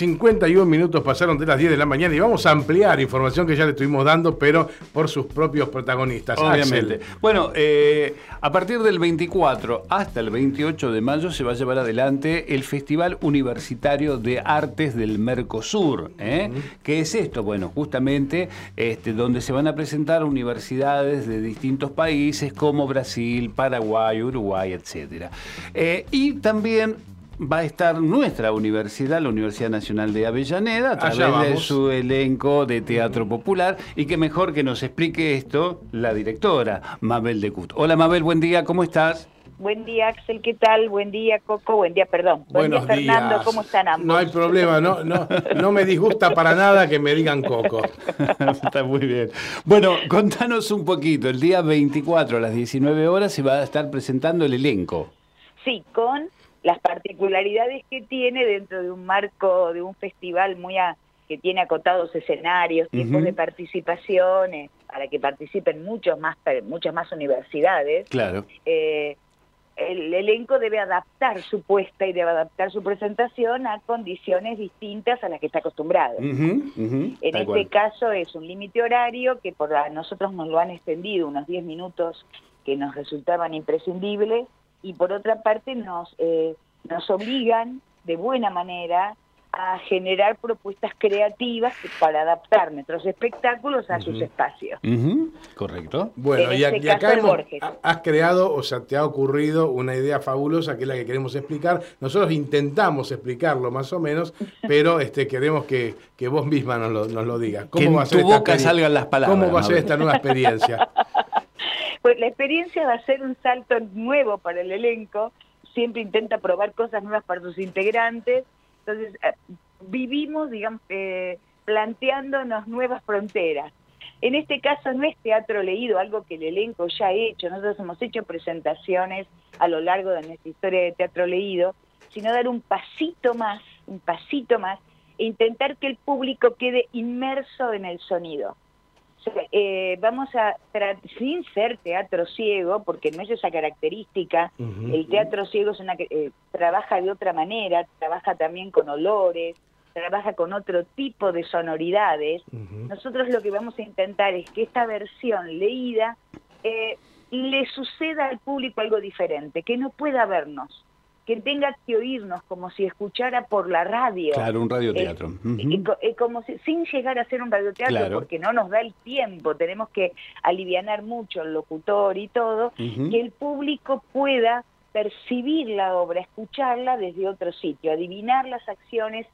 51 minutos pasaron de las 10 de la mañana y vamos a ampliar información que ya le estuvimos dando, pero por sus propios protagonistas. Obviamente. Bueno, eh, a partir del 24 hasta el 28 de mayo se va a llevar adelante el Festival Universitario de Artes del Mercosur. ¿eh? ¿Qué es esto? Bueno, justamente este, donde se van a presentar universidades de distintos países como Brasil, Paraguay, Uruguay, etc. Eh, y también va a estar nuestra universidad, la Universidad Nacional de Avellaneda, a través de su elenco de teatro popular. Y que mejor que nos explique esto la directora, Mabel de Cut. Hola Mabel, buen día, ¿cómo estás? Buen día, Axel, ¿qué tal? Buen día, Coco. Buen día, perdón. Buen día, Fernando. ¿Cómo están ambos? No hay problema, no, no, no me disgusta para nada que me digan Coco. Está muy bien. Bueno, contanos un poquito. El día 24 a las 19 horas se va a estar presentando el elenco. Sí, con las particularidades que tiene dentro de un marco de un festival muy que tiene acotados escenarios, tiempos de participaciones, para que participen muchos más, muchas más universidades. Claro. Eh, el elenco debe adaptar su puesta y debe adaptar su presentación a condiciones distintas a las que está acostumbrado. en este caso es un límite horario que por nosotros nos lo han extendido unos 10 minutos que nos resultaban imprescindibles y por otra parte nos, eh, nos obligan de buena manera a generar propuestas creativas para adaptar nuestros espectáculos a sus espacios. Correcto. Bueno, y, este acá has creado, o sea, te ha ocurrido una idea fabulosa que es la que queremos explicar. Nosotros intentamos explicarlo más o menos, pero este queremos que, que vos misma nos lo, nos lo digas. ¿Cómo va a ser tu boca salgan las palabras. ¿Cómo va a ser esta nueva experiencia? Pues la experiencia va a ser un salto nuevo para el elenco, siempre intenta probar cosas nuevas para sus integrantes, entonces eh, vivimos, digamos, eh, planteándonos nuevas fronteras. En este caso no es teatro leído, algo que el elenco ya ha hecho, nosotros hemos hecho presentaciones a lo largo de nuestra historia de teatro leído, sino dar un pasito más, un pasito más, e intentar que el público quede inmerso en el sonido. Eh, vamos a, sin ser teatro ciego, porque no es esa característica, el teatro ciego es una eh, trabaja de otra manera, trabaja también con olores, trabaja con otro tipo de sonoridades. Nosotros lo que vamos a intentar es que esta versión leída eh, le suceda al público algo diferente, que no pueda vernos que tenga que oírnos como si escuchara por la radio. Claro, un radioteatro. Eh, como sin llegar a ser un radioteatro, porque no nos da el tiempo, tenemos que alivianar mucho el locutor y todo, que el público pueda percibir la obra, escucharla desde otro sitio, adivinar las acciones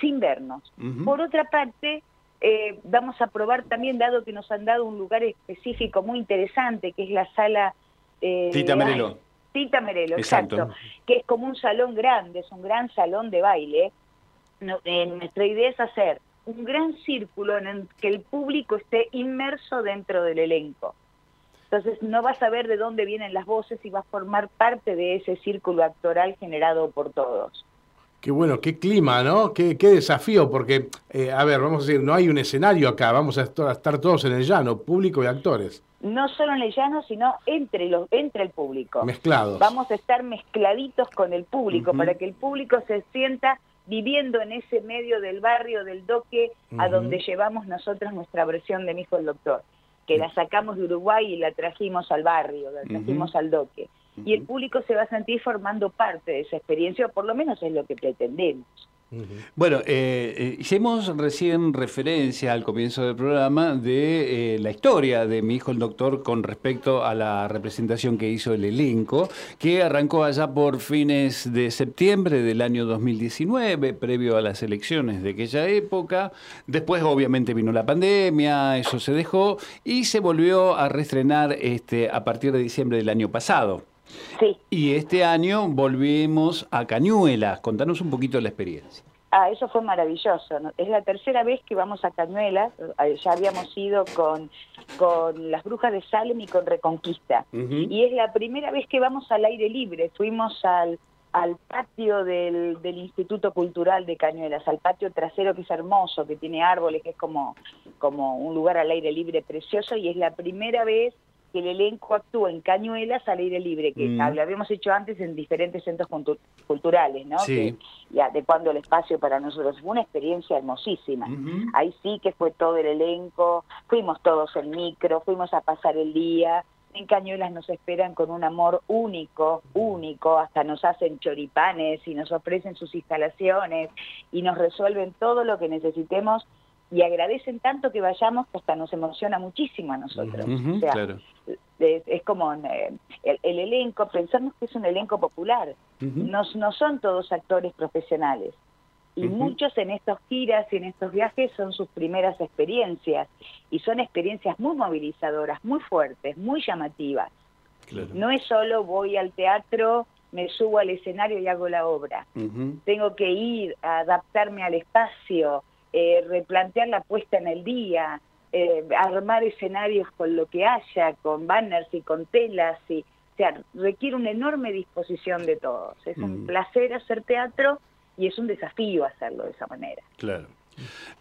sin vernos. Por otra parte, eh, vamos a probar también, dado que nos han dado un lugar específico muy interesante, que es la sala... Eh, Tita Merelo. Tita Merelo, exacto. que es como un salón grande, es un gran salón de baile. Eh, nuestra idea es hacer un gran círculo en el que el público esté inmerso dentro del elenco. Entonces no vas a ver de dónde vienen las voces y vas a formar parte de ese círculo actoral generado por todos. Qué bueno, qué clima, ¿no? Qué, qué desafío, porque, eh, a ver, vamos a decir, no hay un escenario acá, vamos a estar todos en el llano, público y actores. No solo en el llano, sino entre, los, entre el público. Mezclados. Vamos a estar mezcladitos con el público, para que el público se sienta viviendo en ese medio del barrio del doque a donde llevamos nosotros nuestra versión de Mi hijo el doctor, que la sacamos de Uruguay y la trajimos al barrio, la trajimos al doque y el público se va a sentir formando parte de esa experiencia, o por lo menos es lo que pretendemos. Bueno, eh, hicimos recién referencia al comienzo del programa de eh, la historia de mi hijo el doctor con respecto a la representación que hizo el elenco, que arrancó allá por fines de septiembre del año 2019, previo a las elecciones de aquella época. Después obviamente vino la pandemia, eso se dejó y se volvió a reestrenar este, a partir de diciembre del año pasado. Sí. Y este año volvimos a Cañuelas. Contanos un poquito la experiencia. Ah, eso fue maravilloso. Es la tercera vez que vamos a Cañuelas. Eh, ya habíamos ido con, con las brujas de Salem y con Reconquista. Y es la primera vez que vamos al aire libre. Fuimos al, al patio del, Instituto Cultural de Cañuelas, al patio trasero que es hermoso, que tiene árboles, que es como, como un lugar al aire libre precioso y es la primera vez que el elenco actúa en Cañuelas al aire libre, que mm. lo habíamos hecho antes en diferentes centros culturales, ¿no? Sí. ya adecuando el espacio para nosotros. Fue una experiencia hermosísima. Ahí sí que fue todo el elenco, fuimos todos en micro, fuimos a pasar el día, en Cañuelas nos esperan con un amor único, único, hasta nos hacen choripanes y nos ofrecen sus instalaciones y nos resuelven todo lo que necesitemos y agradecen tanto que vayamos que hasta nos emociona muchísimo a nosotros. es, como eh, el, elenco, pensamos que es un elenco popular, no son todos actores profesionales. Y muchos en estas giras y en estos viajes son sus primeras experiencias y son experiencias muy movilizadoras, muy fuertes, muy llamativas. No es solo voy al teatro, me subo al escenario y hago la obra. Tengo que ir a adaptarme al espacio, eh, replantear la puesta en el día, eh, armar escenarios con lo que haya, con banners y con telas. Y, o sea, requiere una enorme disposición de todos. Es un placer hacer teatro y es un desafío hacerlo de esa manera. Claro.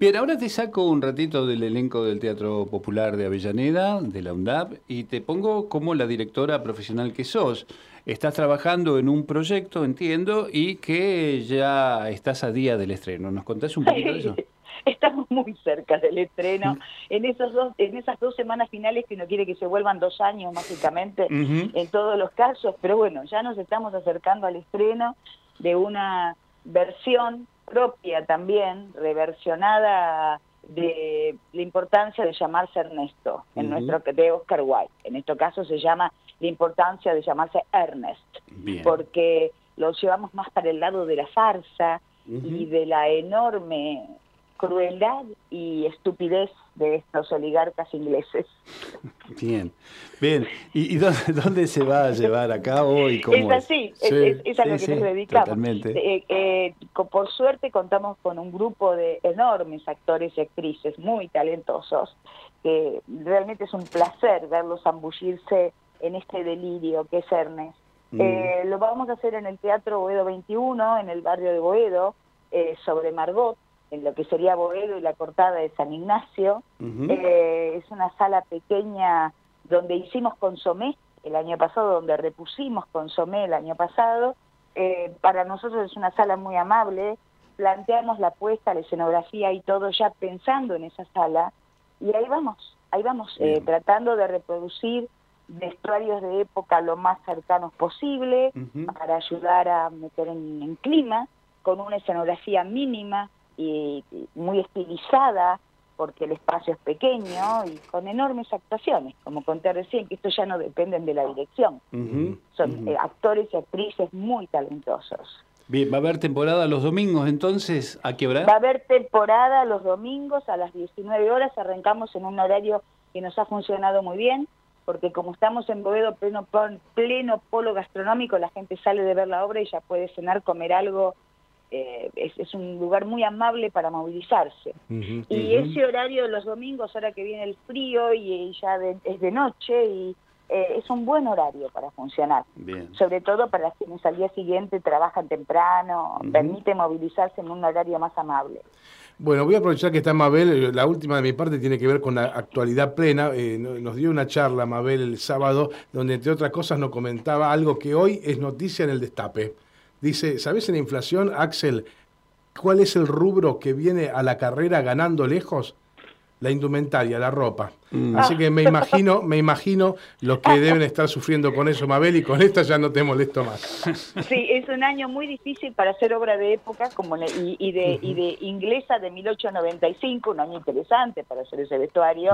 Bien, ahora te saco un ratito del elenco del Teatro Popular de Avellaneda, de la UNDAP, y te pongo como la directora profesional que sos. Estás trabajando en un proyecto, entiendo, y que ya estás a día del estreno. ¿Nos contás un poquito de eso? Estamos muy cerca del estreno. En, esos dos, en esas dos semanas finales que no quiere que se vuelvan dos años, básicamente, en todos los casos, pero bueno, ya nos estamos acercando al estreno de una versión propia también, reversionada de la importancia de llamarse Ernesto, en nuestro de Oscar Wilde. En este caso se llama la importancia de llamarse Ernest, porque lo llevamos más para el lado de la farsa y de la enorme crueldad y estupidez de estos oligarcas ingleses. Bien, bien. ¿Y, dónde, se va a llevar a cabo y cómo es así, es, a lo que nos dedicamos. Totalmente. Eh, eh, por suerte contamos con un grupo de enormes actores y actrices muy talentosos, que realmente es un placer verlos zambullirse en este delirio que es Ernest. Mm. Eh, lo vamos a hacer en el Teatro Boedo 21, en el barrio de Boedo, sobre Margot, en lo que sería Boedo y la cortada de San Ignacio. Eh, es una sala pequeña donde hicimos consomé el año pasado, donde repusimos consomé el año pasado. Eh, para nosotros es una sala muy amable, planteamos la puesta, la escenografía y todo ya pensando en esa sala. Y ahí vamos, ahí vamos, eh, tratando de reproducir vestuarios de época lo más cercanos posible para ayudar a meter en clima con una escenografía mínima, y, muy estilizada, porque el espacio es pequeño y con enormes actuaciones, como conté recién, que esto ya no dependen de la dirección. Son eh, actores y actrices muy talentosos. Bien, ¿va a haber temporada los domingos entonces? ¿A qué hora? Va a haber temporada los domingos a las 19 horas, arrancamos en un horario que nos ha funcionado muy bien, porque como estamos en Boedo pleno, pleno polo gastronómico, la gente sale de ver la obra y ya puede cenar, comer algo eh, es, un lugar muy amable para movilizarse. y ese horario de los domingos, ahora que viene el frío y, ya es de noche, y eh, es un buen horario para funcionar. Sobre todo para quienes al día siguiente trabajan temprano, permite movilizarse en un horario más amable. Bueno, voy a aprovechar que está Mabel. La última de mi parte tiene que ver con la actualidad plena. Eh, nos dio una charla Mabel el sábado, donde entre otras cosas nos comentaba algo que hoy es noticia en el destape. Dice, ¿sabes en la inflación, Axel, cuál es el rubro que viene a la carrera ganando lejos? La indumentaria, la ropa. Mm. Así que me imagino, me imagino los que deben estar sufriendo con eso, Mabel, y con esta ya no te molesto más. Sí, es un año muy difícil para hacer obra de época como y, de, y de inglesa de 1895, un año interesante para hacer ese vestuario.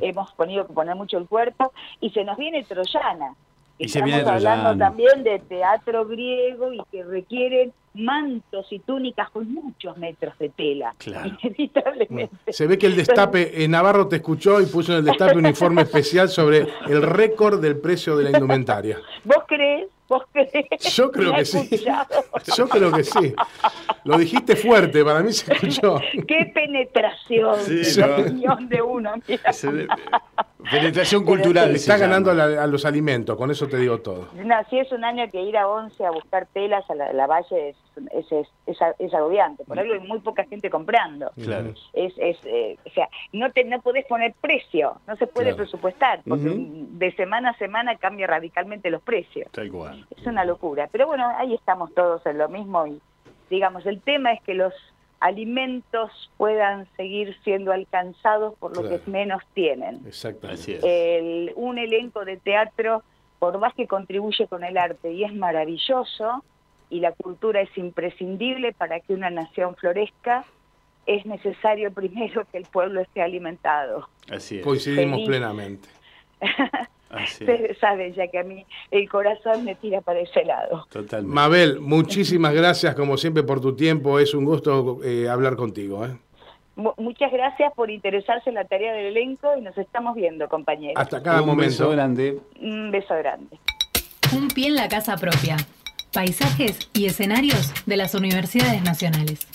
Hemos tenido que poner mucho el cuerpo y se nos viene Troyana. Estamos hablando también de teatro griego y que requieren mantos y túnicas con muchos metros de tela, inevitablemente. Se ve que el destape, en Navarro te escuchó y puso en el destape un informe especial sobre el récord del precio de la indumentaria. ¿Vos crees? Yo creo que sí. Yo creo que sí. Lo dijiste fuerte, para mí se escuchó. Qué penetración sí, de uno. Penetración cultural. está ganando a, los alimentos, con eso te digo todo. No, si es un año que ir a Once a buscar telas a la, valle es, es, es, agobiante. Por algo hay muy poca gente comprando. Claro. Es, es, eh, o sea, no, te, no podés poner precio, no se puede presupuestar, porque de semana a semana cambia radicalmente los precios. Tal cual. Es una locura. Pero bueno, ahí estamos todos en lo mismo y digamos, el tema es que los alimentos puedan seguir siendo alcanzados por los que menos tienen. Exactamente. un elenco de teatro, por más que contribuye con el arte y es maravilloso, y la cultura es imprescindible para que una nación florezca, es necesario primero que el pueblo esté alimentado. Así es. Coincidimos plenamente. Ustedes saben ya que a mí el corazón me tira para ese lado. Totalmente. Mabel, muchísimas gracias como siempre por tu tiempo. Es un gusto eh, hablar contigo. ¿eh? Muchas gracias por interesarse en la tarea del elenco y nos estamos viendo, compañeros. Hasta cada momento. Un beso grande. Un beso grande. Un pie en la casa propia. Paisajes y escenarios de las universidades nacionales.